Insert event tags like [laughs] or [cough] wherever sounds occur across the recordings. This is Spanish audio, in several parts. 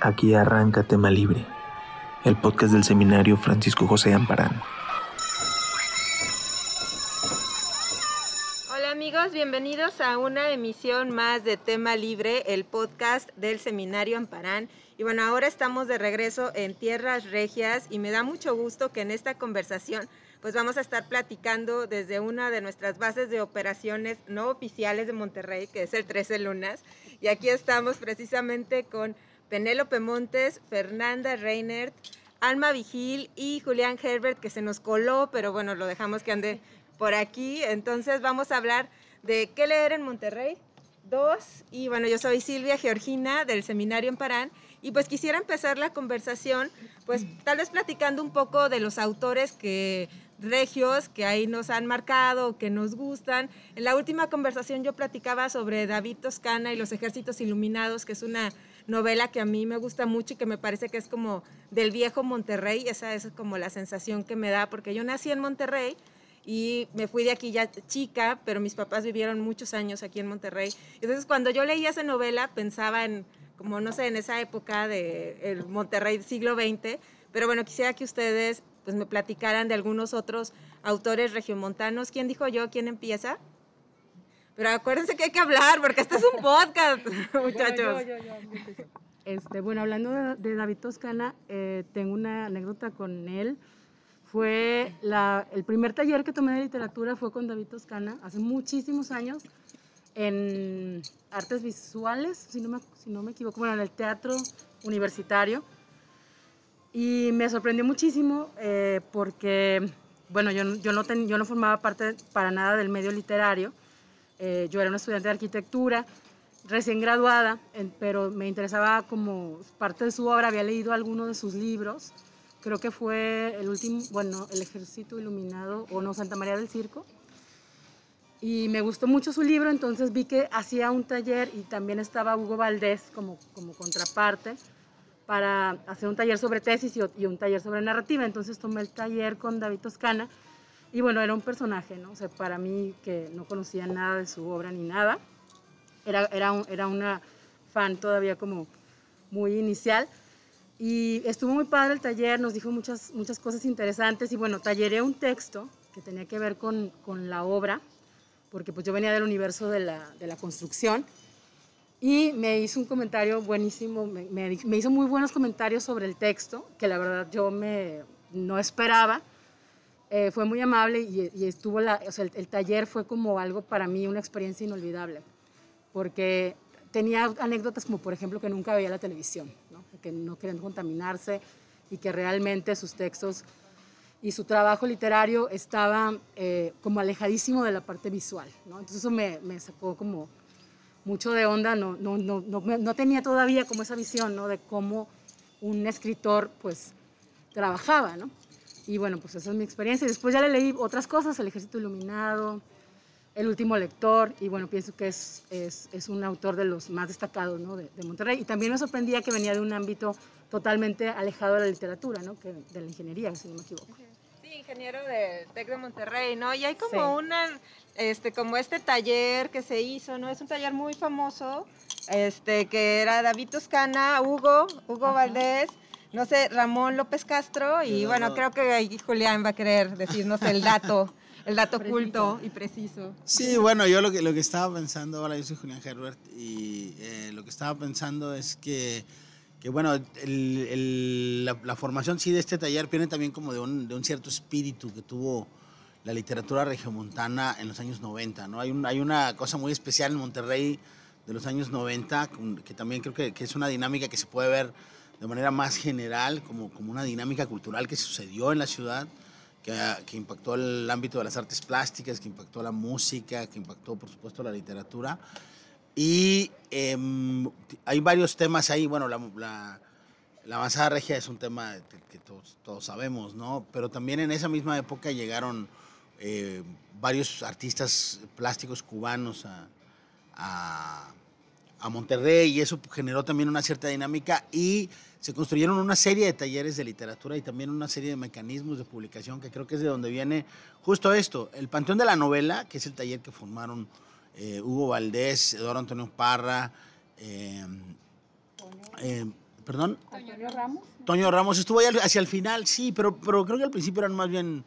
Aquí arranca Tema Libre, el podcast del seminario Francisco José Amparán. Hola amigos, bienvenidos a una emisión más de Tema Libre, el podcast del seminario Amparán. Y bueno, ahora estamos de regreso en Tierras Regias y me da mucho gusto que en esta conversación pues vamos a estar platicando desde una de nuestras bases de operaciones no oficiales de Monterrey, que es el 13 Lunas. Y aquí estamos precisamente con Penélope Montes, Fernanda Reinert, Alma Vigil y Julián Herbert, que se nos coló, pero bueno, lo dejamos que ande por aquí. Entonces vamos a hablar de qué leer en Monterrey. Dos, y bueno, yo soy Silvia Georgina del Seminario en Parán y pues quisiera empezar la conversación, pues tal vez platicando un poco de los autores que regios que ahí nos han marcado, que nos gustan. En la última conversación yo platicaba sobre David Toscana y los ejércitos iluminados, que es una novela que a mí me gusta mucho y que me parece que es como del viejo Monterrey, esa es como la sensación que me da, porque yo nací en Monterrey y me fui de aquí ya chica, pero mis papás vivieron muchos años aquí en Monterrey. Entonces cuando yo leía esa novela pensaba en, como no sé, en esa época del el Monterrey siglo XX, pero bueno, quisiera que ustedes pues me platicaran de algunos otros autores regiomontanos. ¿Quién dijo yo? ¿Quién empieza? Pero acuérdense que hay que hablar porque este es un podcast, [laughs] [laughs] muchachos. este, bueno, hablando de, David Toscana, eh, tengo una anécdota con él. Fue la, el primer taller que tomé de literatura fue con David Toscana hace muchísimos años en artes visuales, si no me, si no me equivoco, bueno, en el teatro universitario. Y me sorprendió muchísimo eh, porque, bueno, yo, yo, no ten, yo no formaba parte para nada del medio literario. Eh, yo era una estudiante de arquitectura, recién graduada, pero me interesaba como parte de su obra, había leído algunos de sus libros. Creo que fue el último, bueno, El Ejército Iluminado o no, Santa María del Circo. Y me gustó mucho su libro, entonces vi que hacía un taller y también estaba Hugo Valdés como, como contraparte para hacer un taller sobre tesis y, un taller sobre narrativa. Entonces tomé el taller con David Toscana y bueno, era un personaje, ¿no? O sea, para mí que no conocía nada de su obra ni nada, era, era, era una fan todavía como muy inicial. Y estuvo muy padre el taller, nos dijo muchas, muchas cosas interesantes y bueno, talleré un texto que tenía que ver con, con la obra, porque pues yo venía del universo de la, de la construcción y me hizo un comentario buenísimo, me, me, hizo muy buenos comentarios sobre el texto, que la verdad yo me, no esperaba. Eh, fue muy amable y, estuvo la, o sea, el, taller fue como algo para mí, una experiencia inolvidable, porque tenía anécdotas como por ejemplo que nunca veía la televisión, que no querían contaminarse y que realmente sus textos y su trabajo literario estaba eh, como alejadísimo de la parte visual. ¿no? Entonces eso me, sacó como mucho de onda, no, no, no, no, tenía todavía como esa visión de cómo un escritor pues trabajaba, ¿no? Y bueno, pues esa es mi experiencia. Y después ya le leí otras cosas, El Ejército Iluminado, El Último Lector, y bueno, pienso que es, es, es un autor de los más destacados ¿no? de, de, Monterrey. Y también me sorprendía que venía de un ámbito totalmente alejado de la literatura, ¿no? que, de la ingeniería, si no me equivoco. Sí, ingeniero del TEC de Monterrey, ¿no? Y hay como una este, como este taller que se hizo, ¿no? Es un taller muy famoso, este, que era David Toscana, Hugo, Hugo Valdés, no sé, Ramón López Castro, y bueno, creo que ahí Julián va a querer decirnos el dato. el dato oculto y preciso. Sí, bueno, yo lo que, lo que estaba pensando, ahora yo soy Julián Herbert, y eh, lo que estaba pensando es que, que bueno, el, la, la, formación sí de este taller viene también como de un, de un cierto espíritu que tuvo la literatura regiomontana en los años 90. ¿no? Hay, un, hay una cosa muy especial en Monterrey de los años 90, que también creo que, que, es una dinámica que se puede ver de manera más general, como, como una dinámica cultural que sucedió en la ciudad, que, que, impactó el ámbito de las artes plásticas, que impactó la música, que impactó, por supuesto, la literatura. Y eh, hay varios temas ahí. Bueno, la, la, la avanzada regia es un tema que, que todos, todos, sabemos, ¿no? Pero también en esa misma época llegaron eh, varios artistas plásticos cubanos a, a, a, Monterrey y eso generó también una cierta dinámica y se construyeron una serie de talleres de literatura y también una serie de mecanismos de publicación que creo que es de donde viene justo esto, el Panteón de la Novela, que es el taller que formaron eh, Hugo Valdés, Eduardo Antonio Parra, eh, ¿Perdón? Antonio Ramos. Toño Ramos estuvo ahí hacia el final, sí, pero, pero creo que al principio eran más bien,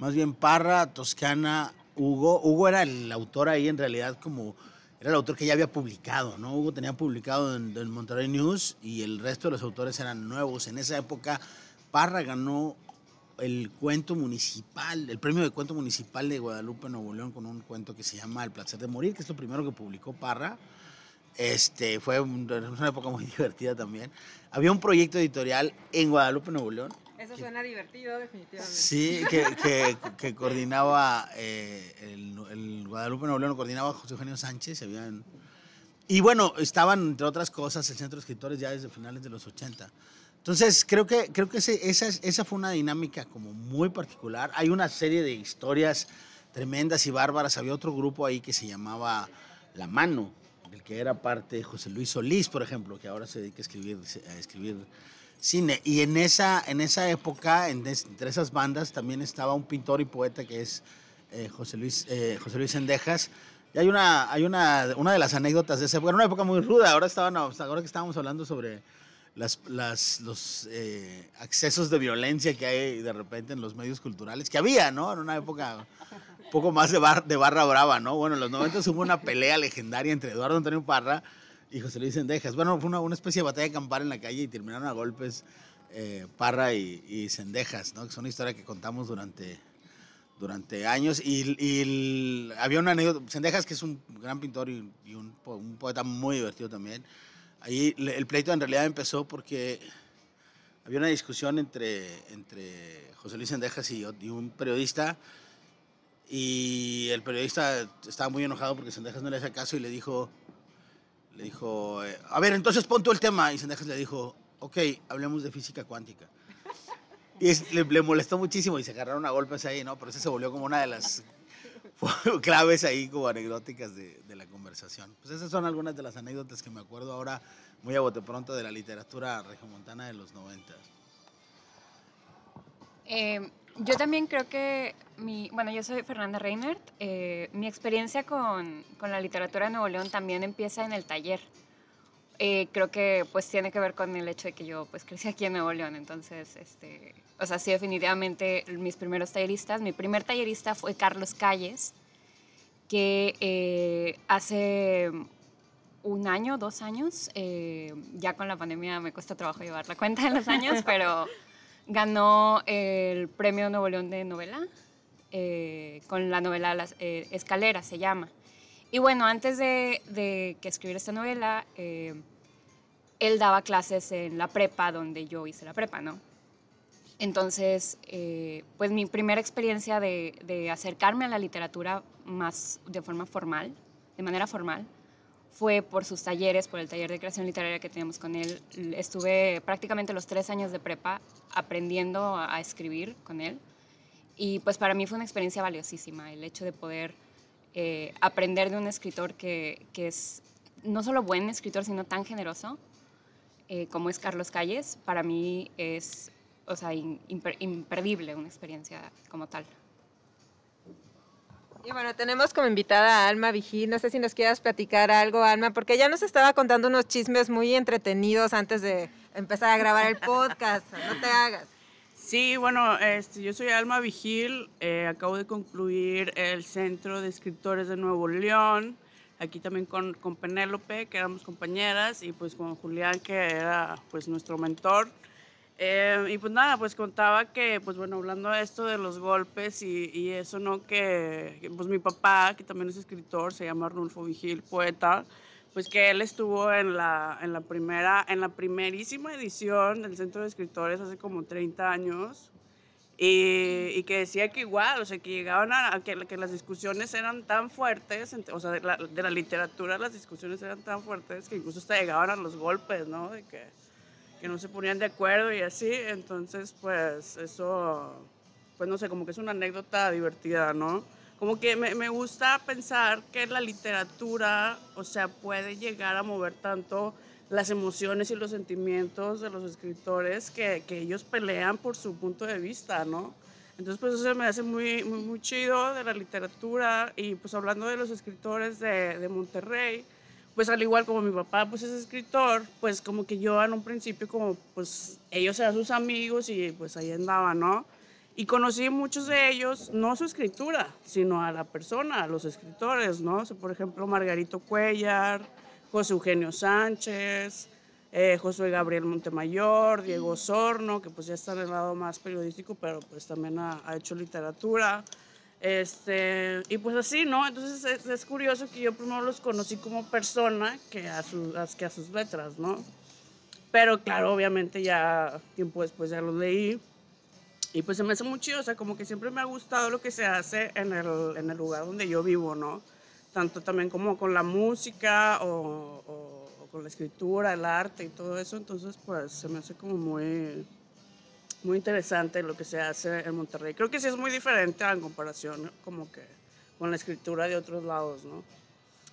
más bien Parra, Toscana, Hugo. Hugo era el autor ahí en realidad como, era el autor que ya había publicado, ¿no? Hugo tenía publicado en, en Monterrey News y el resto de los autores eran nuevos. En esa época Parra ganó el cuento municipal, el premio de cuento municipal de Guadalupe, Nuevo León, con un cuento que se llama El placer de morir, que es lo primero que publicó Parra. Este, fue un- una época muy [laughs] divertida también. Había un proyecto editorial en Guadalupe, Nuevo León. Eso suena divertido, definitivamente. Sí, que, que- que coordinaba eh, el, el Guadalupe Nuevo coordinaba José Eugenio Sánchez. habían- y bueno, estaban, entre otras cosas, el Centro de Escritores ya desde finales de los 80. Entonces, creo que, creo que ese- esa, es- esa fue una dinámica como muy particular. Hay una serie de historias tremendas y bárbaras. Había otro grupo ahí que se llamaba La Mano, del que era parte José Luis Solís, por ejemplo, que ahora se dedica a escribir, a escribir cine. Y en esa, en esa época, en es- entre esas bandas, también estaba un pintor y poeta que es eh, José, Luis, eh, José Luis Sendejas. Y hay una, hay una, una de las anécdotas de esa época, era una época muy ruda. Ahora, estaban, ahora que estábamos hablando sobre las, las, los eh, accesos de violencia que hay de repente en los medios culturales, que había, ¿no? En una época un poco más de, bar- de barra brava, ¿no? Bueno, en los 90 hubo una pelea legendaria entre Eduardo Antonio Parra y José Luis Sendejas. Bueno, fue una, especie de batalla de campar en la calle y terminaron a golpes eh, Parra y, y Sendejas, ¿no? Que es una historia que contamos durante, durante años. Y, había una anécdota, Sendejas, que es un gran pintor y, un, po- un poeta muy divertido también. Ahí el pleito en realidad empezó porque había una discusión entre, entre José Luis Sendejas y, y un periodista. Y el periodista estaba muy enojado porque Sendejas no le hacía caso y le dijo, dijo, eh, a ver, entonces pon tú el tema. Y Sendejas le dijo, ok, hablemos de física cuántica. Y le, le molestó muchísimo y se agarraron a golpes ahí, ¿no? Pero ese se volvió como una de las [laughs] claves ahí como anecdóticas de, de la conversación. Pues esas son algunas de las anécdotas que me acuerdo ahora muy a bote pronto de la literatura regiomontana de los 90. Eh, yo también creo que mi, bueno, yo soy Fernanda Reinert. eh, mi experiencia con, con la literatura de Nuevo León también empieza en el taller. Eh, creo que pues tiene que ver con el hecho de que yo pues crecí aquí en Nuevo León, entonces, este, o sea, sí definitivamente mis primeros talleristas, mi primer tallerista fue Carlos Calles, que eh, hace un año, dos años, eh, ya con la pandemia me cuesta trabajo llevar la cuenta de los años, [laughs] pero ganó el premio Nuevo León de novela eh, con la novela Las eh, Escaleras, se llama. Y bueno, antes de, que escribiera esta novela, eh, él daba clases en la prepa donde yo hice la prepa, ¿no? Entonces, pues mi primera experiencia de, acercarme a la literatura más de forma formal, de manera formal, fue por sus talleres, por el taller de creación literaria que teníamos con él. Estuve prácticamente los tres años de prepa aprendiendo a escribir con él. Y pues para mí fue una experiencia valiosísima el hecho de poder eh, aprender de un escritor que, que es no solo buen escritor, sino tan generoso eh, como es Carlos Calles. Para mí es, o sea, imperdible una experiencia como tal. Y bueno, tenemos como invitada a Alma Vigil. No sé si nos quieras platicar algo, Alma, porque ya nos estaba contando unos chismes muy entretenidos antes de empezar a grabar el podcast. No te hagas. Sí, bueno, este, yo soy Alma Vigil, eh, acabo de concluir el Centro de Escritores de Nuevo León, aquí también con, con Penélope, que éramos compañeras, y pues con Julián, que era pues nuestro mentor. Eh, y pues nada, pues contaba que, pues bueno, hablando de esto de los golpes y, y eso, ¿no? Que, pues mi papá, que también es escritor, se llama Arnulfo Vigil, poeta, pues que él estuvo en la, en la primera, en la primerísima edición del Centro de Escritores hace como 30 años y, y que decía que igual, o sea, que llegaban a, que, que las discusiones eran tan fuertes, o sea, de la, de la literatura las discusiones eran tan fuertes que incluso hasta llegaban a los golpes, ¿no? De que, que no se ponían de acuerdo y así, entonces pues eso, pues no sé, como que es una anécdota divertida, ¿no? Como que me, me gusta pensar que la literatura, o sea, puede llegar a mover tanto las emociones y los sentimientos de los escritores que, que ellos pelean por su punto de vista, ¿no? Entonces, pues eso me hace muy, muy, muy chido de la literatura y pues hablando de los escritores de, de Monterrey, pues al igual como mi papá pues es escritor, pues como que yo en un principio como pues ellos eran sus amigos y pues ahí andaba, ¿no? Y conocí muchos de ellos, no su escritura, sino a la persona, a los escritores, ¿no? por ejemplo, Margarito Cuellar, José Eugenio Sánchez, eh, José Gabriel Montemayor, Diego Sorno, que pues ya está en el lado más periodístico, pero pues también ha, hecho literatura. Este, y pues así, ¿no? Entonces es, curioso que yo primero los conocí como persona que a, que a sus letras, ¿no? Pero claro, obviamente ya tiempo después ya los leí. Y pues se me hace muy chido, o sea, como que siempre me ha gustado lo que se hace en el, en el lugar donde yo vivo, ¿no? Tanto también como con la música o, con la escritura, el arte y todo eso. Entonces, pues se me hace como muy, muy interesante lo que se hace en Monterrey. Creo que sí es muy diferente en comparación como que con la escritura de otros lados, ¿no?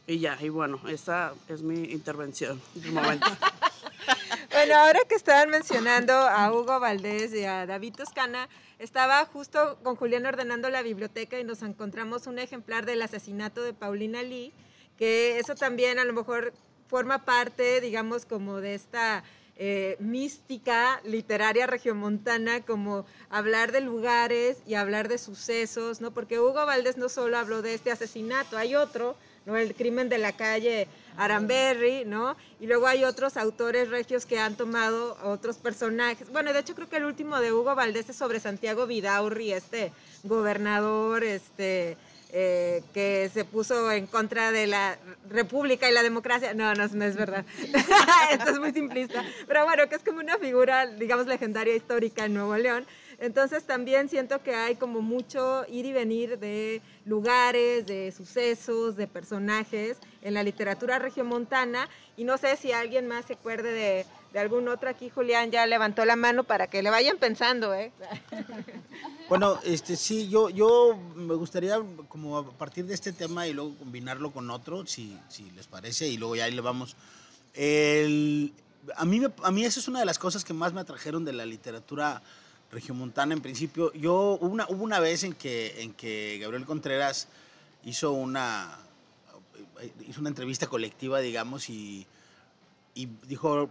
Y ya, y bueno, esta es mi intervención de momento. [laughs] bueno, ahora que estaban mencionando a Hugo Valdés y a David Toscana, estaba justo con Julián ordenando la biblioteca y nos encontramos un ejemplar del asesinato de Paulina Lee, que eso también a lo mejor forma parte, digamos, como de esta eh, mística literaria regiomontana, como hablar de lugares y hablar de sucesos, ¿no? Porque Hugo Valdés no solo habló de este asesinato, hay otro, El crimen de la calle Aramberry, ¿no? Y luego hay otros autores regios que han tomado otros personajes. Bueno, de hecho creo que el último de Hugo Valdés es sobre Santiago Vidaurri, este gobernador, este eh, que se puso en contra de la república y la democracia. No, no, no es verdad. [laughs] Esto es muy simplista. Pero bueno, que es como una figura, digamos, legendaria histórica en Nuevo León. Entonces también siento que hay como mucho ir y venir de lugares, de sucesos, de personajes en la literatura regiomontana. Y no sé si alguien más se acuerde de, de algún otro aquí. Julián ya levantó la mano para que le vayan pensando, ¿eh? [laughs] Bueno, este sí, yo, yo me gustaría como a partir de este tema y luego combinarlo con otro, si, si les parece, y luego ya ahí le vamos. El, a, mí a mí eso es una de las cosas que más me atrajeron de la literatura regiomontana en principio. Yo hubo una, vez en que, en que Gabriel Contreras hizo una, hizo una entrevista colectiva, digamos, y, y dijo,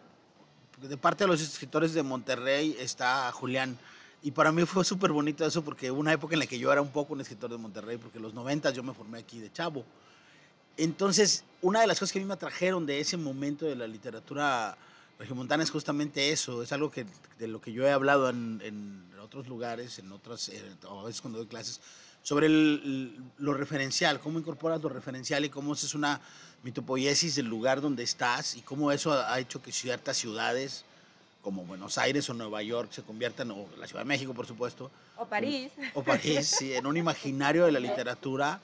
de parte de los escritores de Monterrey está Julián y para mí fue súper bonito eso porque hubo una época en la que yo era un poco un escritor de Monterrey, porque en los 90 yo me formé aquí de chavo. Entonces, una de las cosas que a mí me atrajeron de ese momento de la literatura regiomontana es justamente eso, es algo que, de lo que yo he hablado en, en otros lugares, en otras, eh, a veces cuando doy clases, sobre el, lo referencial, cómo incorporas lo referencial y cómo es una mitopoiesis del lugar donde estás y cómo eso ha hecho que ciertas ciudades como Buenos Aires o Nueva York se conviertan, o la Ciudad de México, por supuesto. O París. o París, sí, en un imaginario de la literatura.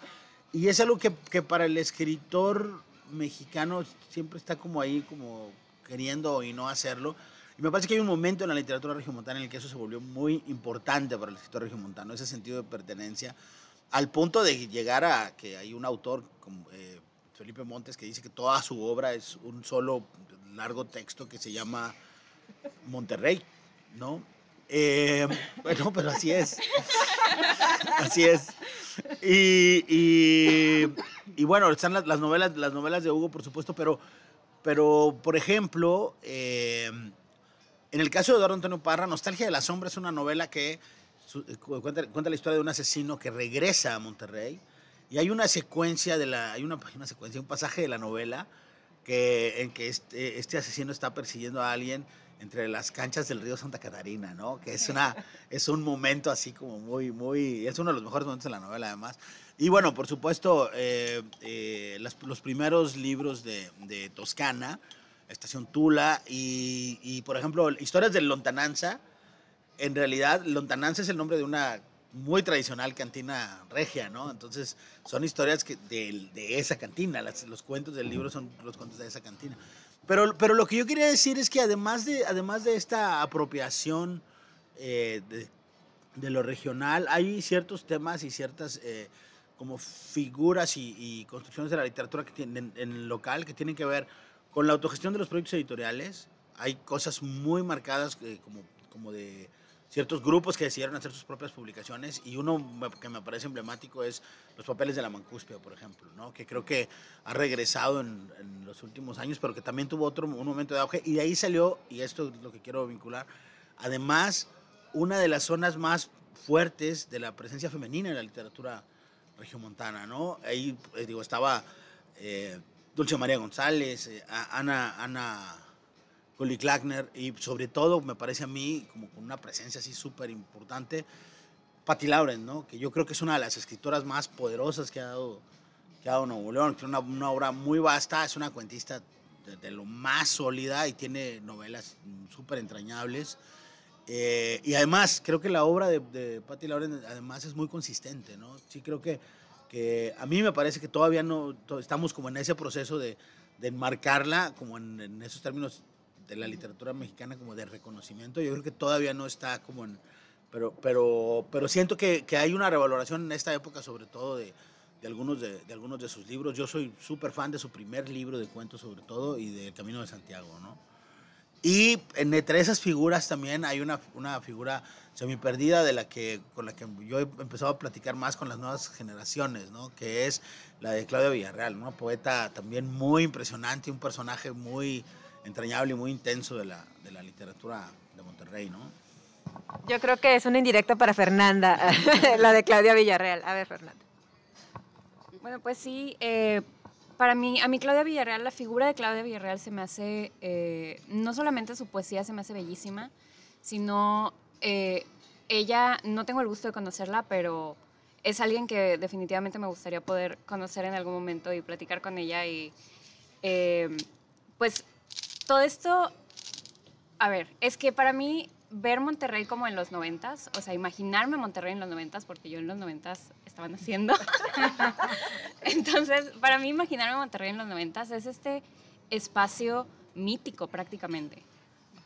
Y es algo que, que, para el escritor mexicano siempre está como ahí, como queriendo y no hacerlo. Y me parece que hay un momento en la literatura regiomontana en el que eso se volvió muy importante para el escritor regiomontano, ese sentido de pertenencia, al punto de llegar a que hay un autor como eh, Felipe Montes que dice que toda su obra es un solo largo texto que se llama Monterrey, ¿no? Eh, bueno, pero así es. Así es. Y, bueno, están las, novelas, las novelas de Hugo, por supuesto, pero, pero por ejemplo, eh, en el caso de Eduardo Antonio Parra, Nostalgia de la Sombra es una novela que cuenta, la historia de un asesino que regresa a Monterrey. Y hay una secuencia de la, hay una, [laughs] una secuencia, un pasaje de la novela que, en que este, este asesino está persiguiendo a alguien entre las canchas del río Santa Catarina, ¿no? Que es, una, es un momento así como muy, muy, es uno de los mejores momentos de la novela además. Y bueno, por supuesto, eh, eh, los primeros libros de, de, Toscana, Estación Tula y, y, por ejemplo, historias de Lontananza. En realidad, Lontananza es el nombre de una muy tradicional cantina regia, ¿no? Entonces, son historias que de, de esa cantina, los cuentos del libro son los cuentos de esa cantina. Pero, pero lo que yo quería decir es que además de, además de esta apropiación eh, de, lo regional, hay ciertos temas y ciertas eh, como figuras y, construcciones de la literatura que tienen, en local que tienen que ver con la autogestión de los proyectos editoriales. Hay cosas muy marcadas eh, como, como de ciertos grupos que decidieron hacer sus propias publicaciones y uno que me parece emblemático es Los Papeles de la Mancuspia, por ejemplo, ¿no? que creo que ha regresado en, los últimos años, pero que también tuvo otro, un momento de auge y de ahí salió, y esto es lo que quiero vincular, además una de las zonas más fuertes de la presencia femenina en la literatura regiomontana, ¿no? Ahí, eh, digo, estaba eh, Dulce María González, eh, Ana, Ana Gully Klackner y sobre todo, me parece a mí, como con una presencia así súper importante, Patti Lauren, ¿no? Que yo creo que es una de las escritoras más poderosas que ha dado, que ha dado Nuevo León, es una, una obra muy vasta, es una cuentista de, de, lo más sólida y tiene novelas súper entrañables. Eh, y además, creo que la obra de, de Patti Lauren además es muy consistente, ¿no? Sí creo que, que a mí me parece que todavía no estamos como en ese proceso de, de enmarcarla como en, en, esos términos de la literatura mexicana como de reconocimiento. Yo creo que todavía no está como en... Pero, pero, pero siento que, que hay una revaloración en esta época, sobre todo de, de algunos de, de, algunos de sus libros. Yo soy súper fan de su primer libro de cuentos, sobre todo, y de Camino de Santiago, ¿no? Y entre esas figuras también hay una, una figura semi perdida de la que, con la que yo he empezado a platicar más con las nuevas generaciones, ¿no? que es la de Claudia Villarreal, una poeta también muy impresionante, un personaje muy entrañable y muy intenso de la, de la literatura de Monterrey. ¿no? Yo creo que es una indirecta para Fernanda, [laughs] la de Claudia Villarreal. A ver, Fernanda. Bueno, pues sí, eh, para mí, a mí Claudia Villarreal, la figura de Claudia Villarreal se me hace, eh, no solamente su poesía se me hace bellísima, sino eh, ella, no tengo el gusto de conocerla, pero es alguien que definitivamente me gustaría poder conocer en algún momento y platicar con ella. Y eh, pues todo esto, a ver, es que para mí ver Monterrey como en los noventas, o sea, imaginarme Monterrey en los noventas, porque yo en los noventas estaba naciendo. [laughs] Entonces, para mí imaginarme Monterrey en los noventas es este espacio mítico prácticamente,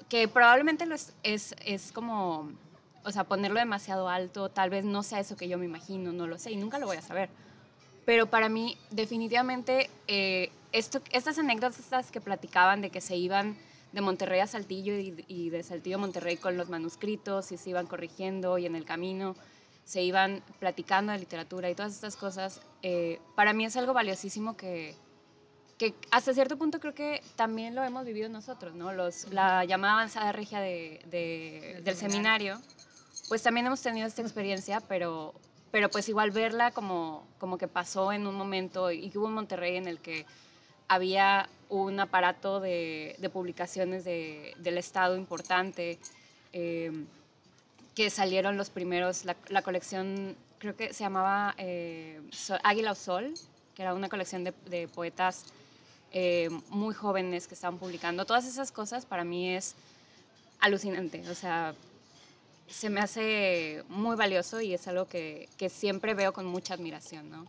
que probablemente lo es, es, es, como, o sea, ponerlo demasiado alto, tal vez no sea eso que yo me imagino, no lo sé, y nunca lo voy a saber. Pero para mí, definitivamente, eh, esto, estas anécdotas que platicaban de que se iban de Monterrey a Saltillo y, y, de Saltillo a Monterrey con los manuscritos y se iban corrigiendo y en el camino se iban platicando de literatura y todas estas cosas, eh, para mí es algo valiosísimo que, que hasta cierto punto creo que también lo hemos vivido nosotros, ¿no? Los, la llamada avanzada regia de, de, del seminario, pues también hemos tenido esta experiencia, pero, pero pues igual verla como, como que pasó en un momento y que hubo un Monterrey en el que había un aparato de, de publicaciones de, del Estado importante, eh, que salieron los primeros, la, la, colección creo que se llamaba eh, Sol, Águila o Sol, que era una colección de, de poetas eh, muy jóvenes que estaban publicando. Todas esas cosas para mí es alucinante, o sea, se me hace muy valioso y es algo que, que siempre veo con mucha admiración, ¿no?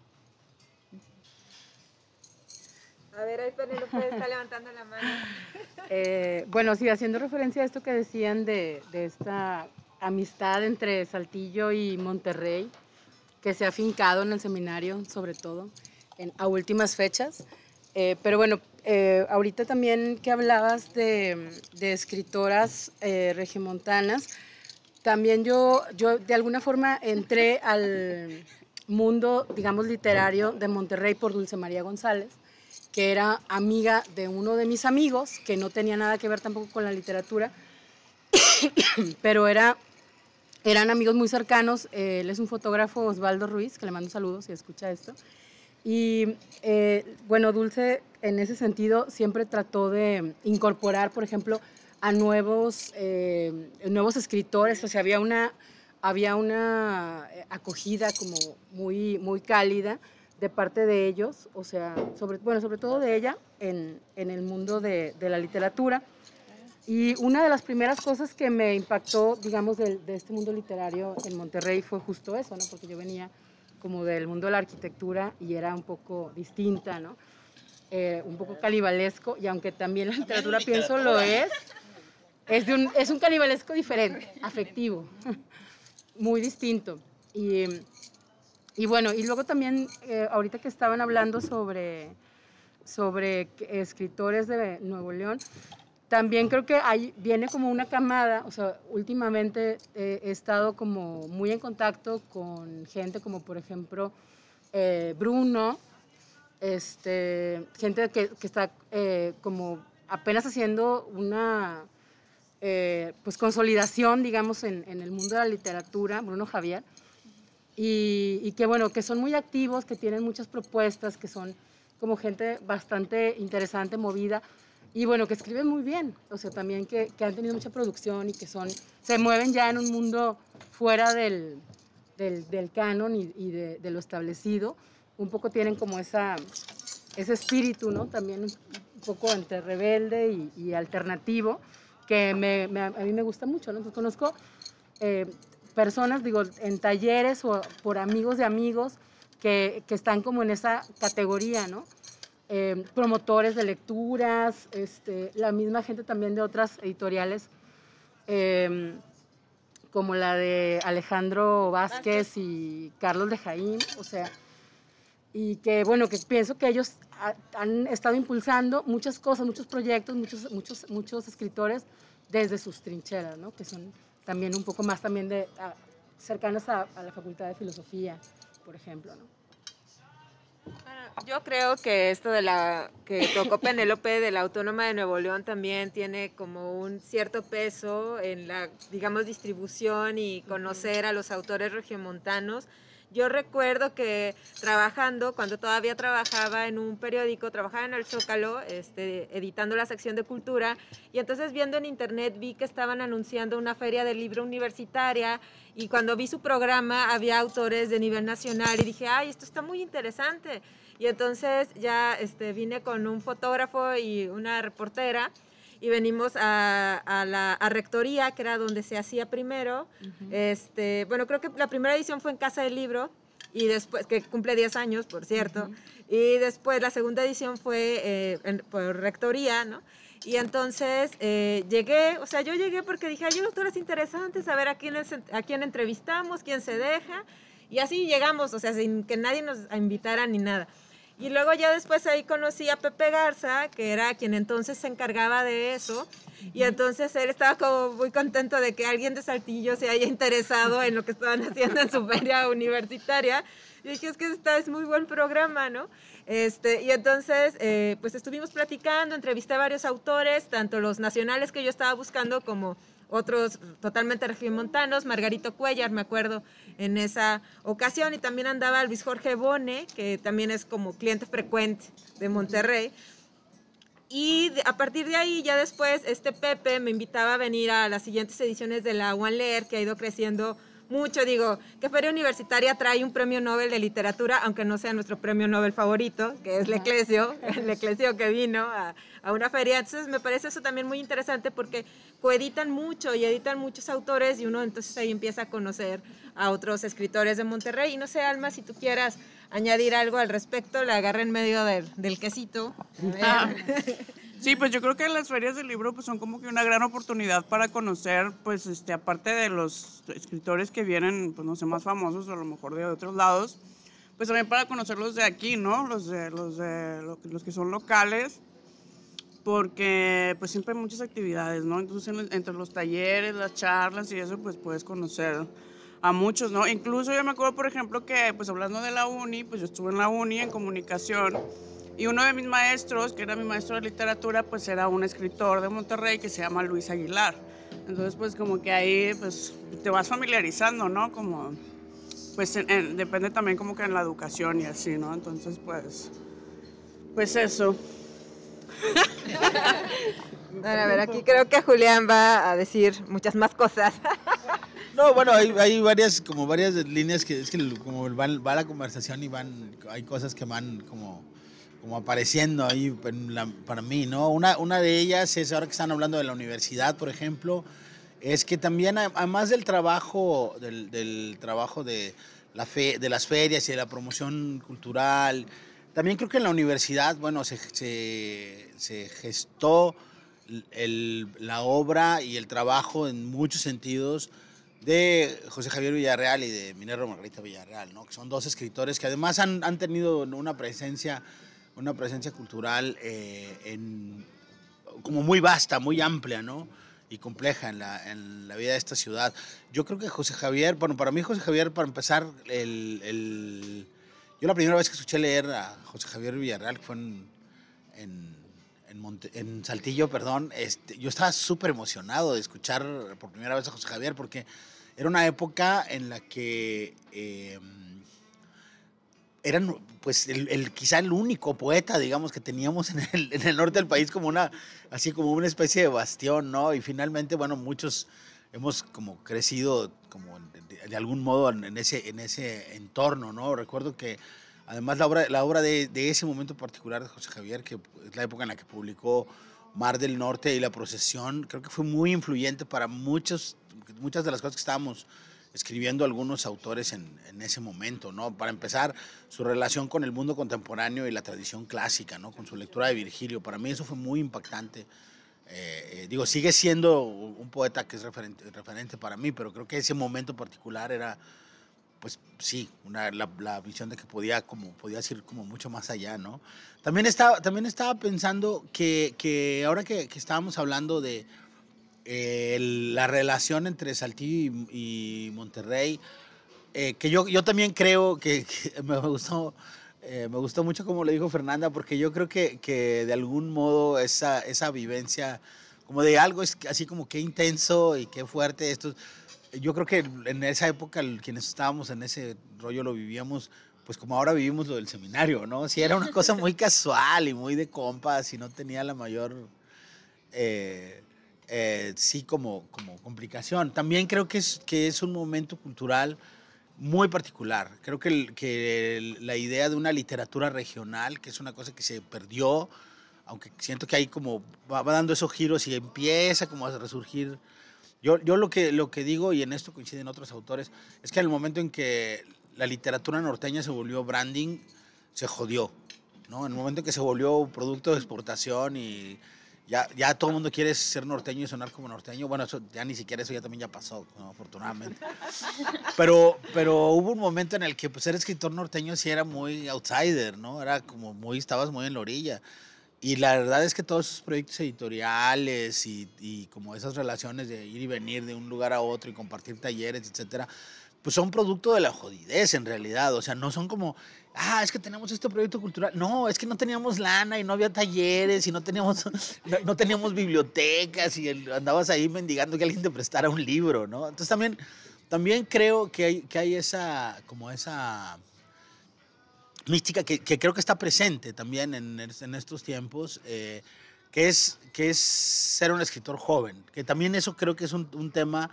A ver, ahí Penélope está [laughs] levantando la mano. [laughs] Eh, bueno, sí, haciendo referencia a esto que decían de, de, esta amistad entre Saltillo y Monterrey, que se ha fincado en el seminario, sobre todo, en, a últimas fechas. Eh, pero bueno, eh, ahorita también que hablabas de, de escritoras eh, regiomontanas, también yo, yo de alguna forma entré al mundo, digamos, literario de Monterrey por Dulce María González que era amiga de uno de mis amigos, que no tenía nada que ver tampoco con la literatura, [coughs] pero era, eran amigos muy cercanos. Eh, él es un fotógrafo, Osvaldo Ruiz, que le mando saludos si escucha esto. Y eh, bueno, Dulce en ese sentido siempre trató de incorporar, por ejemplo, a nuevos, eh, nuevos escritores, o sea, había una, había una acogida como muy, muy cálida de parte de ellos, o sea, sobre, bueno, sobre todo de ella, en, en el mundo de, de, la literatura. Y una de las primeras cosas que me impactó, digamos, de, de, este mundo literario en Monterrey fue justo eso, ¿no? Porque yo venía como del mundo de la arquitectura y era un poco distinta, ¿no? Eh, un poco canibalesco, y aunque también la literatura, pienso lo es, es, de un, es un canibalesco diferente, afectivo, [laughs] muy distinto. Y y bueno, y luego también, eh, ahorita que estaban hablando sobre, sobre escritores de Nuevo León, también creo que ahí viene como una camada, o sea, últimamente eh, he estado como muy en contacto con gente como por ejemplo eh, Bruno, este, gente que, que está como apenas haciendo una pues consolidación, digamos, en, en, el mundo de la literatura, Bruno Javier, y, y que bueno, que son muy activos, que tienen muchas propuestas, que son como gente bastante interesante, movida, y bueno, que escriben muy bien, o sea, también que, que, han tenido mucha producción y que son, se mueven ya en un mundo fuera del, del, del canon y, y de, de, lo establecido, un poco tienen como esa, ese espíritu, ¿no? También un poco entre rebelde y, y alternativo, que me, me, a mí me gusta mucho, ¿no? Entonces conozco eh, personas, digo, en talleres o por amigos de amigos que, que están como en esa categoría, ¿no? eh, promotores de lecturas, este, la misma gente también de otras editoriales, eh, como la de Alejandro Vázquez y Carlos de Jaín, o sea, y que bueno, que pienso que ellos ha, han estado impulsando muchas cosas, muchos proyectos, muchos, muchos, muchos escritores desde sus trincheras, ¿no? que son también un poco más también de, a, cercanas a, a la Facultad de Filosofía, por ejemplo. ¿no? Yo creo que esto de la que tocó [coughs] Penélope de la Autónoma de Nuevo León también tiene como un cierto peso en la, digamos, distribución y conocer a los autores regiomontanos. Yo recuerdo que trabajando, cuando todavía trabajaba en un periódico, trabajaba en el Zócalo, este, editando la sección de cultura, y entonces viendo en internet vi que estaban anunciando una feria del libro universitaria, y cuando vi su programa había autores de nivel nacional, y dije, ay, esto está muy interesante. Y entonces ya este, vine con un fotógrafo y una reportera, y venimos a, a la a rectoría, que era donde se hacía primero. Uh -huh. este, bueno, creo que la primera edición fue en Casa del Libro, y después, que cumple 10 años, por cierto, uh -huh. y después la segunda edición fue eh, en, por rectoría, ¿no? Y entonces eh, llegué, o sea, yo llegué porque dije, hay autores interesantes, a ver a quién, es, a quién entrevistamos, quién se deja, y así llegamos, o sea, sin que nadie nos invitara ni nada. Y luego ya después ahí conocí a Pepe Garza, que era quien entonces se encargaba de eso. Y entonces él estaba como muy contento de que alguien de Saltillo se haya interesado en lo que estaban haciendo en su feria universitaria. Y dije, es que esta es muy buen programa, ¿no? Este, y entonces, eh, pues estuvimos platicando, entrevisté a varios autores, tanto los nacionales que yo estaba buscando como otros totalmente regiomontanos, Margarito Cuellar, me acuerdo, en esa ocasión, y también andaba Luis Jorge Bone, que también es como cliente frecuente de Monterrey. Y a partir de ahí, ya después, este Pepe me invitaba a venir a las siguientes ediciones de la One Leer, que ha ido creciendo mucho. Digo, que Feria Universitaria trae un premio Nobel de literatura, aunque no sea nuestro premio Nobel favorito, que es Leclesio, el [laughs] Leclesio [laughs] que vino a, a, una feria. Entonces, me parece eso también muy interesante porque coeditan mucho y editan muchos autores y uno entonces ahí empieza a conocer a otros escritores de Monterrey. Y no sé, Alma, si tú quieras añadir algo al respecto, la agarra en medio del, del quesito. Ah. [laughs] Sí, pues yo creo que las ferias del libro pues son como que una gran oportunidad para conocer, pues este, aparte de los escritores que vienen, pues no sé, más famosos o a lo mejor de otros lados, pues también para conocerlos de aquí, ¿no? Los, de, los, de, los que son locales, porque pues siempre hay muchas actividades, ¿no? Entonces entre los talleres, las charlas y eso, pues puedes conocer a muchos, ¿no? Incluso yo me acuerdo, por ejemplo, que pues hablando de la uni, pues yo estuve en la uni en comunicación y uno de mis maestros, que era mi maestro de literatura, pues era un escritor de Monterrey que se llama Luis Aguilar. Entonces, pues como que ahí pues te vas familiarizando, ¿no? Como, pues en, en, depende también como que en la educación y así, ¿no? Entonces, pues, pues eso. [laughs] Bueno, a ver, aquí creo que Julián va a decir muchas más cosas. [laughs] No, bueno, hay, hay, varias, como varias líneas que es que como va, va la conversación y van, hay cosas que van como como apareciendo ahí para mí, ¿no? Una, una de ellas es, ahora que están hablando de la universidad, por ejemplo, es que también, además del trabajo, del, trabajo de, la fe, de las ferias y de la promoción cultural, también creo que en la universidad, bueno, se, se, gestó la obra y el trabajo en muchos sentidos de José Javier Villarreal y de Minerva Margarita Villarreal, ¿no? que son dos escritores que además han, han tenido una presencia una presencia cultural eh, en como muy vasta, muy amplia, ¿no? Y compleja en la, en la vida de esta ciudad. Yo creo que José Javier, bueno, para mí José Javier, para empezar, el, el yo la primera vez que escuché leer a José Javier Villarreal, que fue en, en, en, Monte- en Saltillo, perdón, este, yo estaba súper emocionado de escuchar por primera vez a José Javier, porque era una época en la que eh, eran, pues, el, el- quizá el único poeta, digamos, que teníamos en el, en el norte del país como una, así como una especie de bastión, ¿no? Y finalmente, bueno, muchos hemos como crecido como de, de algún modo en, ese, en ese entorno, ¿no? Recuerdo que además la obra, la obra de, de ese momento particular de José Javier, que es la época en la que publicó Mar del Norte y La Procesión, creo que fue muy influyente para muchos, muchas de las cosas que estábamos escribiendo algunos autores en, en ese momento, ¿no? Para empezar, su relación con el mundo contemporáneo y la tradición clásica, ¿no? Con su lectura de Virgilio. Para mí eso fue muy impactante. Eh, eh, digo, sigue siendo un poeta que es referente, referente para mí, pero creo que ese momento particular era, pues sí, una, la, la visión de que podía, como, podía ir como mucho más allá, ¿no? También estaba, también estaba pensando que, que ahora que, que estábamos hablando de eh, la relación entre Saltillo y, y Monterrey, eh, que yo, yo también creo que, que [laughs] me gustó eh, me gustó mucho como le dijo Fernanda, porque yo creo que, que de algún modo esa, esa vivencia, como de algo es así como qué intenso y qué fuerte esto. Yo creo que en esa época quienes estábamos en ese rollo lo vivíamos, pues como ahora vivimos lo del seminario, ¿no? Sí, era una cosa muy [laughs] casual y muy de compas y no tenía la mayor, eh, eh, sí, como, como complicación. También creo que es, que es un momento cultural muy particular. Creo que, el- que el- la idea de una literatura regional, que es una cosa que se perdió, aunque siento que ahí como va, va dando esos giros y empieza como a resurgir. Yo, yo lo, que, lo que digo, y en esto coinciden otros autores, es que en el momento en que la literatura norteña se volvió branding, se jodió. ¿no? En el momento en que se volvió producto de exportación y ya, ya todo el mundo quiere ser norteño y sonar como norteño, bueno, eso ya ni siquiera eso ya también ya pasó, ¿no? afortunadamente. Pero, pero hubo un momento en el que pues, ser escritor norteño sí era muy outsider, ¿no? Era como muy, estabas muy en la orilla. Y la verdad es que todos esos proyectos editoriales y, y como esas relaciones de ir y venir de un lugar a otro y compartir talleres, etcétera, pues son producto de la jodidez en realidad. O sea, no son como, ah, es que tenemos este proyecto cultural. No, es que no teníamos lana y no había talleres y no teníamos, [laughs] no, teníamos bibliotecas y andabas ahí mendigando que alguien te prestara un libro, ¿no? Entonces también, también creo que hay, que hay esa, como esa mística que, creo que está presente también en, es- en estos tiempos, eh, que, es, que es ser un escritor joven, que también eso creo que es un tema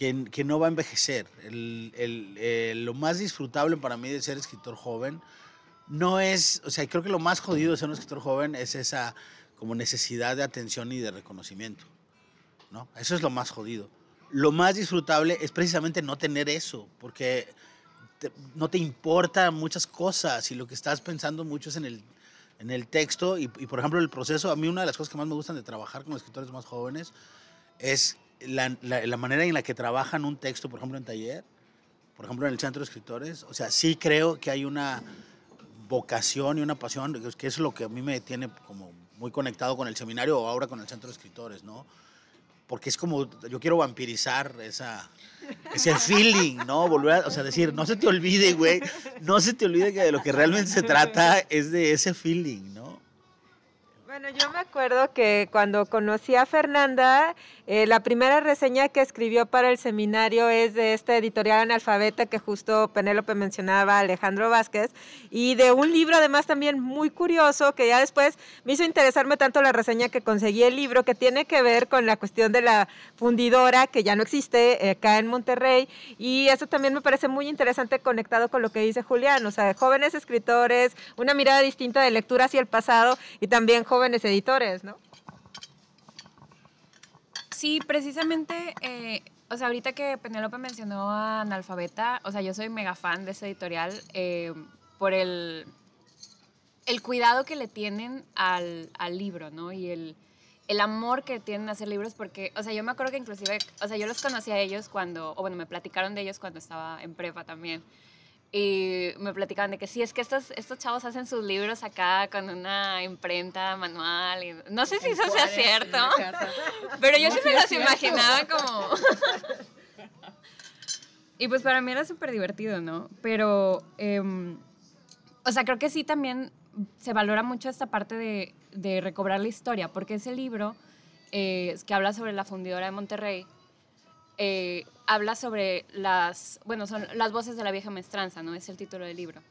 que, que no va a envejecer. El- el- eh, lo más disfrutable para mí de ser escritor joven no es, o sea, creo que lo más jodido de ser un escritor joven es esa como necesidad de atención y de reconocimiento, ¿no? Eso es lo más jodido. Lo más disfrutable es precisamente no tener eso, porque te- no te importa muchas cosas y lo que estás pensando mucho es en el, en el texto y, y, por ejemplo, el proceso, a mí una de las cosas que más me gustan de trabajar con escritores más jóvenes es la, la- la manera en la que trabajan un texto, por ejemplo, en taller, por ejemplo, en el centro de escritores. O sea, sí creo que hay una vocación y una pasión, que es- lo que a mí me tiene como muy conectado con el seminario o ahora con el centro de escritores, ¿no? Porque es como, yo quiero vampirizar esa, ese feeling, ¿no? Volver a, o sea, decir, no se te olvide, güey, no se te olvide que de lo que realmente se trata es de ese feeling, ¿no? Bueno, yo me acuerdo que cuando conocí a Fernanda, eh, la primera reseña que escribió para el seminario es de esta editorial analfabeta que justo Penélope mencionaba, Alejandro Vázquez, y de un libro además también muy curioso que ya después me hizo interesarme tanto la reseña que conseguí el libro, que tiene que ver con la cuestión de la fundidora que ya no existe eh, acá en Monterrey, y eso también me parece muy interesante conectado con lo que dice Julián, o sea, jóvenes escritores, una mirada distinta de lectura hacia el pasado y también jóvenes editores, ¿no? Sí, precisamente, eh, o sea, ahorita que Penélope mencionó a Analfabeta, o sea, yo soy mega fan de ese editorial eh, por el, el cuidado que le tienen al, al libro, ¿no? Y el, el amor que tienen a hacer libros, porque, o sea, yo me acuerdo que inclusive, o sea, yo los conocí a ellos cuando, o bueno, me platicaron de ellos cuando estaba en prepa también. Y me platicaban de que sí, es que estos, estos chavos hacen sus libros acá con una imprenta manual. Y no sé si eso sea cierto, [laughs] pero yo sí me los imaginaba como... y pues para mí era súper divertido, ¿no? Pero, em, o sea, creo que sí también se valora mucho esta parte de, de recobrar la historia, porque ese libro eh, que habla sobre la fundidora de Monterrey, eh, habla sobre las, bueno, son las voces de la vieja maestranza, ¿no? Es el título del libro.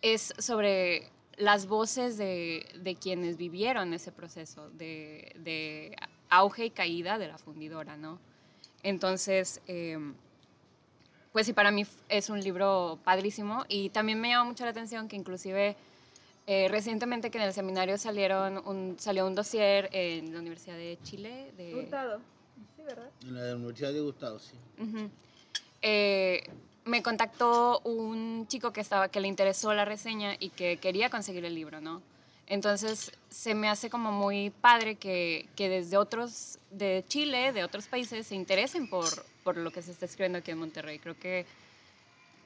Es sobre las voces de, de quienes vivieron ese proceso de, de, auge y caída de la fundidora, ¿no? Entonces, eh, pues sí, para mí es un libro padrísimo y también me llama mucho la atención que inclusive eh, recientemente que en el seminario salieron un, salió un dossier en la Universidad de Chile. De, Gustavo, sí, ¿verdad? En la Universidad de Gustavo, sí. eh, me contactó un chico que, estaba, que le interesó la reseña y que quería conseguir el libro, ¿no? Entonces se me hace como muy padre que, que desde otros, de Chile, de otros países, se interesen por, por lo que se está escribiendo aquí en Monterrey. Creo que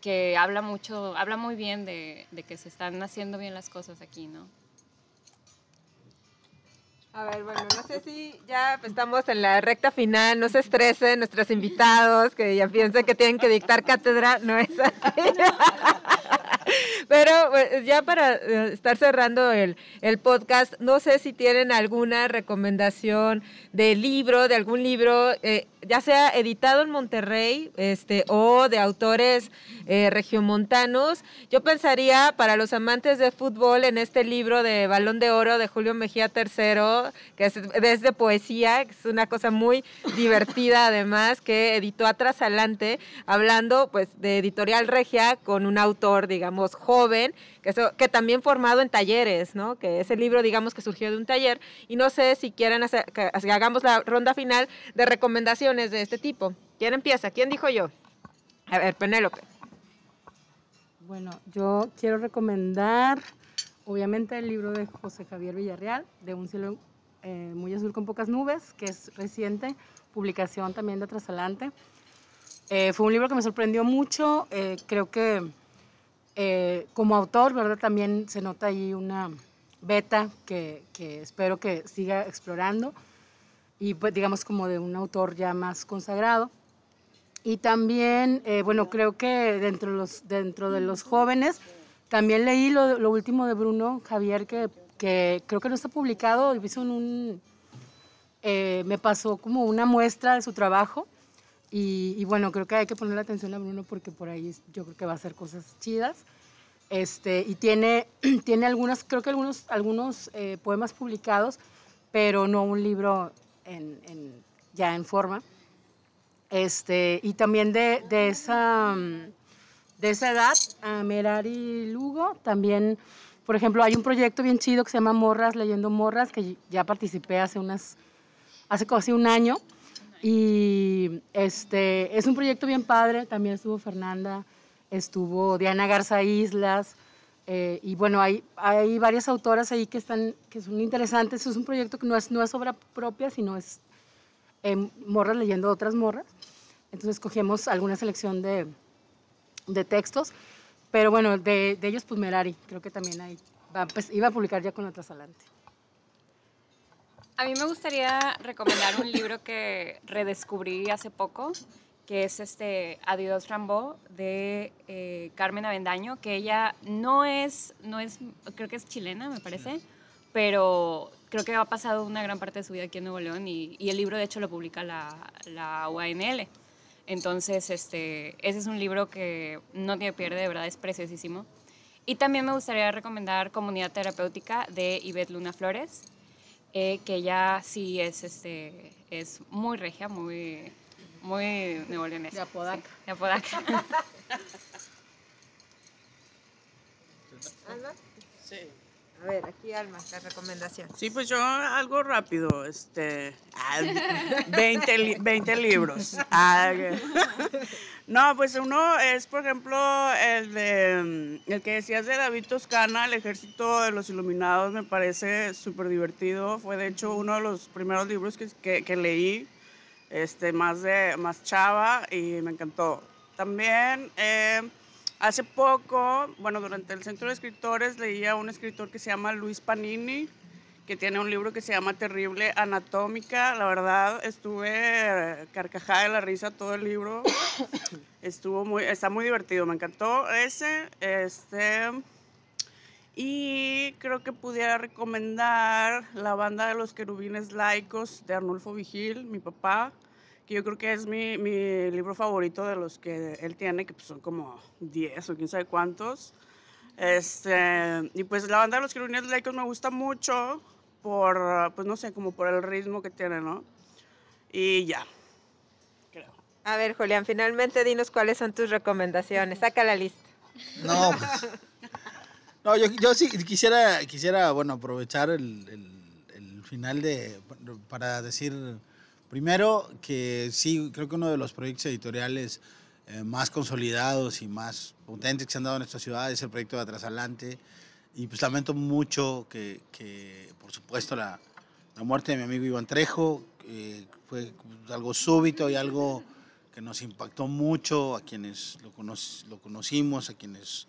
que habla mucho, habla muy bien de, de, que se están haciendo bien las cosas aquí, ¿no? A ver, bueno, no sé si ya estamos en la recta final, no se estresen nuestros invitados, que ya piensen que tienen que dictar cátedra, no es así. [laughs] Pero pues, ya para eh, estar cerrando el, el, podcast, no sé si tienen alguna recomendación de libro, de algún libro, eh, ya sea editado en Monterrey este, o de autores eh, regiomontanos. Yo pensaría para los amantes de fútbol en este libro de Balón de Oro de Julio Mejía III, que es desde poesía, que es una cosa muy divertida además, que editó Atrás Adelante, hablando pues de editorial regia con un autor, digamos, joven, que, eso, que también formado en talleres, ¿no? Que ese libro, digamos, que surgió de un taller. Y no sé si quieren hacer, que hagamos la ronda final de recomendaciones de este tipo. ¿Quién empieza? ¿Quién dijo yo? A ver, Penélope. Bueno, yo quiero recomendar, obviamente, el libro de José Javier Villarreal, de Un cielo eh, muy azul con pocas nubes, que es reciente, publicación también de Trasalante. Eh, fue un libro que me sorprendió mucho, eh, creo que eh, como autor, ¿verdad? También se nota ahí una beta que, que, espero que siga explorando y pues digamos como de un autor ya más consagrado. Y también, eh, bueno, creo que dentro de los, dentro de los jóvenes, también leí lo, lo último de Bruno Javier, que, que, creo que no está publicado, hizo un, eh, me pasó como una muestra de su trabajo y, y, bueno, creo que hay que ponerle atención a Bruno porque por ahí yo creo que va a hacer cosas chidas. Este, y tiene, [clears throat] tiene algunas, creo que algunos, algunos eh, poemas publicados, pero no un libro en, en, ya en forma. Este, y también de, de, esa, de esa edad, a Merari Lugo, también, por ejemplo, hay un proyecto bien chido que se llama Morras, Leyendo Morras, que ya participé hace, unas, hace casi un año y este, es un proyecto bien padre, también estuvo Fernanda, estuvo Diana Garza Islas, eh, y bueno, hay, hay varias autoras ahí que, están, que son interesantes. Es un proyecto que no es, no es obra propia, sino es eh, morras leyendo otras morras. Entonces cogemos alguna selección de, de textos, pero bueno, de, de, ellos pues Merari, creo que también hay, va, pues, iba a publicar ya con otras adelante. A mí me gustaría recomendar un libro que redescubrí hace poco, que es este Adiós Rambo de eh, Carmen Avendaño, que ella no es, no es, creo que es chilena, me parece, pero creo que ha pasado una gran parte de su vida aquí en Nuevo León y, y el libro de hecho lo publica la, la UANL. Entonces, este, ese es un libro que no tiene pierde, de verdad es preciosísimo. Y también me gustaría recomendar Comunidad Terapéutica de Ivette Luna Flores, eh, que ella sí es, este, es muy regia, muy, muy neoleonesa. De Apodaca. Sí, de Apodaca. [laughs] ¿Alma? Sí. A ver, aquí Alma, la recomendación. Sí, pues yo algo rápido, este, 20, li 20 libros. Ah, [laughs] no, pues uno es, por ejemplo, el de, el que decías de David Toscana, El Ejército de los Iluminados, me parece súper divertido. Fue de hecho uno de los primeros libros que, que, que leí, este, más, más chava, y me encantó. También... Eh, Hace poco, bueno, durante el Centro de Escritores leía a un escritor que se llama Luis Panini, que tiene un libro que se llama Terrible Anatómica. La verdad, estuve carcajada de la risa todo el libro. [coughs] Estuvo muy, está muy divertido, me encantó ese. Este, y creo que pudiera recomendar la banda de los querubines laicos de Arnulfo Vigil, mi papá, que yo creo que es mi, mi libro favorito de los que él tiene, que pues son como 10 o quién sabe cuántos. Este, y pues la banda de los querubines laicos me gusta mucho por, pues no sé, como por el ritmo que tiene, ¿no? Y ya, creo. A ver, Julián, finalmente dinos cuáles son tus recomendaciones. Saca la lista. No, pues, [laughs] no yo, yo sí quisiera, quisiera, bueno, aprovechar el, el- final de, para decir, primero, que sí, creo que uno de los proyectos editoriales eh, más consolidados y más potentes que se han dado en esta ciudad es el proyecto de Atrasalante. Y pues lamento mucho que, que, por supuesto, la, la muerte de mi amigo Iván Trejo fue algo súbito y algo que nos impactó mucho a quienes lo, lo conocimos, a quienes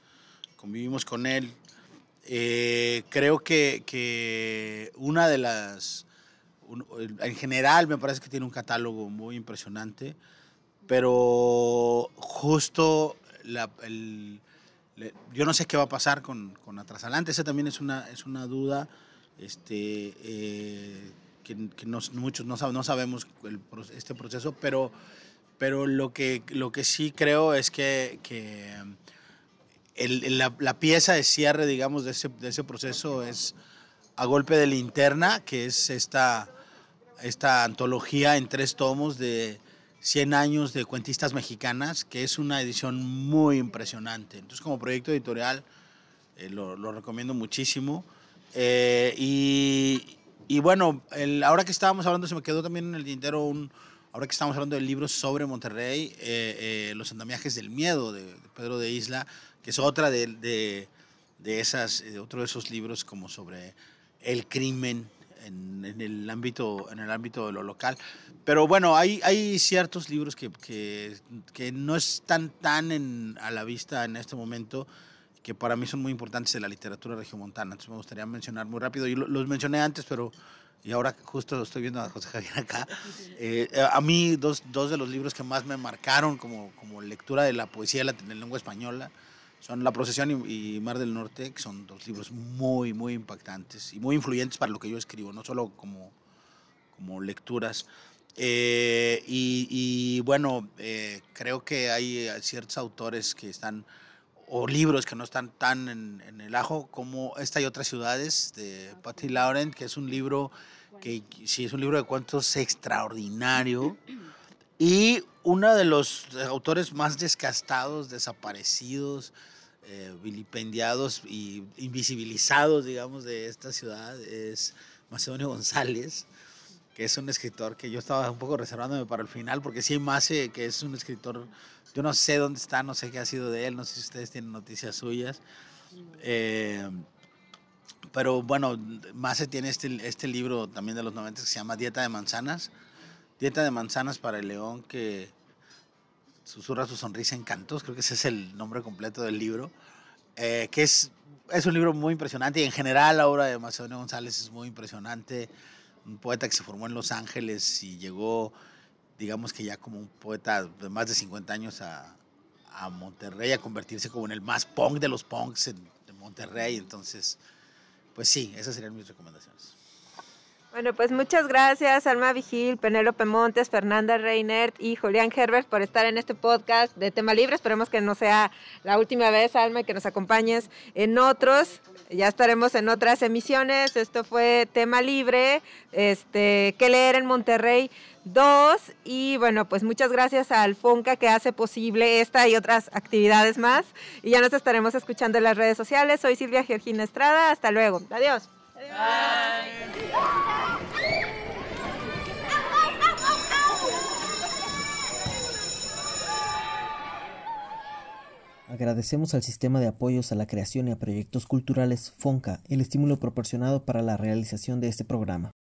convivimos con él. Eh, creo que, que una de las, en general me parece que tiene un catálogo muy impresionante, pero justo la- el- yo no sé qué va a pasar con, con Atrasalante, esa también es una, es una duda este, eh, que, que muchos no, sab- no sabemos el este proceso, pero, pero lo, que, lo que sí creo es que, que la, pieza de cierre, digamos, de ese, proceso es a golpe de linterna, que es esta, esta antología en tres tomos de 100 años de cuentistas mexicanas, que es una edición muy impresionante. Entonces, como proyecto editorial, eh, lo, recomiendo muchísimo. Eh, y, bueno, ahora que estábamos hablando, se me quedó también en el tintero un, ahora que estamos hablando del libro sobre Monterrey, eh, Los andamiajes del miedo de Pedro de Isla, que es otra de, de, de esas, eh, otro de esos libros como sobre el crimen en, en el ámbito en el ámbito de lo local. Pero bueno, hay, hay ciertos libros que, que, que no están tan en, a la vista en este momento que para mí son muy importantes de la literatura regiomontana. Entonces me gustaría mencionar muy rápido. Y lo- los mencioné antes, pero y ahora justo estoy viendo a José Javier acá. Eh, a mí dos, dos de los libros que más me marcaron como, como lectura de la poesía de la, de la lengua española son La procesión y, y Mar del Norte, que son dos libros muy, muy impactantes y muy influyentes para lo que yo escribo, no solo como, como lecturas. Eh, y, y, bueno, eh, creo que hay ciertos autores que están, o libros que no están tan en, en el ajo, como Esta y otras ciudades de Patty Laurent, que es un libro que sí es un libro de cuentos extraordinario. Y uno de los autores más descastados, desaparecidos, eh, vilipendiados y invisibilizados, digamos, de esta ciudad es Macedonio González, que es un escritor que yo estaba un poco reservándome para el final, porque sí, Mace, que es un escritor, yo no sé dónde está, no sé qué ha sido de él, no sé si ustedes tienen noticias suyas. Eh, pero bueno, Mace tiene este, este libro también de los 90 que se llama Dieta de Manzanas. Dieta de Manzanas para el León, que susurra su sonrisa en cantos, creo que ese es el nombre completo del libro, eh, que es, es un libro muy impresionante y en general la obra de Macedonio González es muy impresionante, un poeta que se formó en Los Ángeles y llegó, digamos que ya como un poeta de más de 50 años a, a Monterrey, a convertirse como en el más punk de los punks en, de Monterrey, entonces, pues sí, esas serían mis recomendaciones. Bueno, pues muchas gracias Alma Vigil, Penélope Montes, Fernanda Reinert y Julián Herbert por estar en este podcast de Tema Libre. Esperemos que no sea la última vez, Alma, y que nos acompañes en otros. Ya estaremos en otras emisiones. Esto fue Tema Libre, este, ¿Qué leer en Monterrey 2? Y bueno, pues muchas gracias al FONCA que hace posible esta y otras actividades más. Y ya nos estaremos escuchando en las redes sociales. Soy Silvia Georgina Estrada. Hasta luego. Adiós. Agradecemos al Sistema de Apoyos a la Creación y a Proyectos Culturales FONCA el estímulo proporcionado para la realización de este programa.